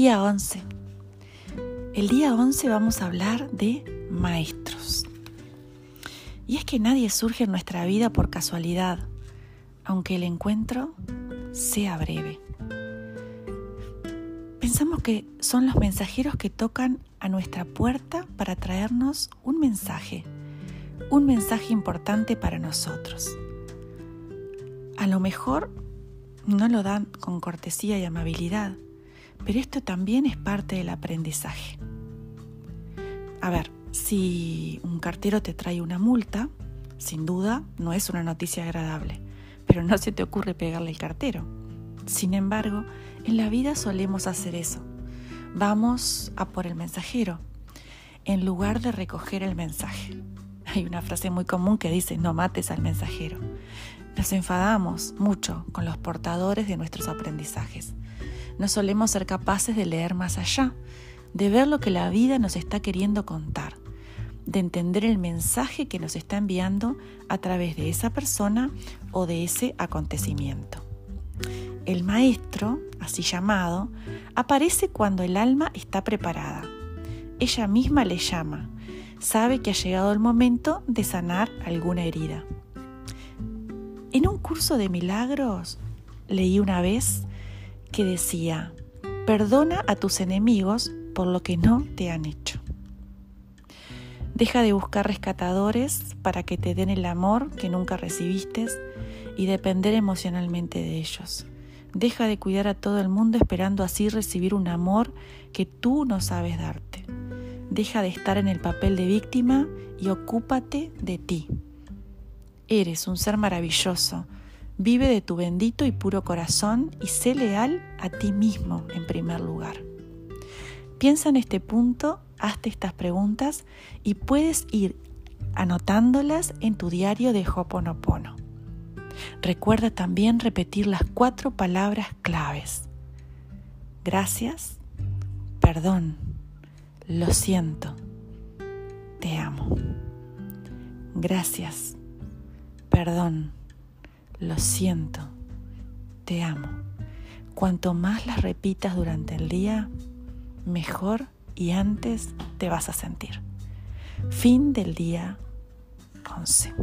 Día 11. El día 11 vamos a hablar de maestros. Y es que nadie surge en nuestra vida por casualidad, aunque el encuentro sea breve. Pensamos que son los mensajeros que tocan a nuestra puerta para traernos un mensaje, un mensaje importante para nosotros. A lo mejor no lo dan con cortesía y amabilidad, pero esto también es parte del aprendizaje. A ver, si un cartero te trae una multa, sin duda no es una noticia agradable, pero no se te ocurre pegarle el cartero. Sin embargo, en la vida solemos hacer eso. Vamos a por el mensajero, en lugar de recoger el mensaje. Hay una frase muy común que dice, no mates al mensajero. Nos enfadamos mucho con los portadores de nuestros aprendizajes. No solemos ser capaces de leer más allá, de ver lo que la vida nos está queriendo contar, de entender el mensaje que nos está enviando a través de esa persona o de ese acontecimiento. El maestro, así llamado, aparece cuando el alma está preparada. Ella misma le llama, sabe que ha llegado el momento de sanar alguna herida. En un curso de milagros leí una vez que decía, perdona a tus enemigos por lo que no te han hecho. Deja de buscar rescatadores para que te den el amor que nunca recibiste y depender emocionalmente de ellos. Deja de cuidar a todo el mundo esperando así recibir un amor que tú no sabes darte. Deja de estar en el papel de víctima y ocúpate de ti. Eres un ser maravilloso. Vive de tu bendito y puro corazón y sé leal a ti mismo en primer lugar. Piensa en este punto, hazte estas preguntas y puedes ir anotándolas en tu diario de Hoponopono. Recuerda también repetir las cuatro palabras claves. Gracias, perdón, lo siento, te amo. Gracias, perdón, lo siento, te amo. Cuanto más las repitas durante el día, mejor y antes te vas a sentir. Fin del día 11.